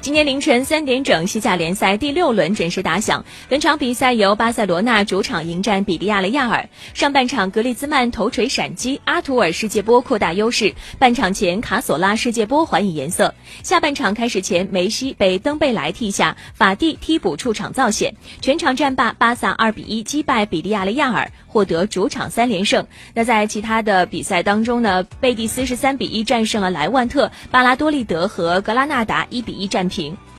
今天凌晨三点整，西甲联赛第六轮准时打响。本场比赛由巴塞罗那主场迎战比利亚雷亚尔。上半场，格列兹曼头锤闪击，阿图尔世界波扩大优势。半场前，卡索拉世界波还以颜色。下半场开始前，梅西被登贝莱替下，法蒂替补出场造险。全场战罢，巴萨二比一击败比利亚雷亚尔，获得主场三连胜。那在其他的比赛当中呢？贝蒂斯是三比一战胜了莱万特，巴拉多利德和格拉纳达一比一战平。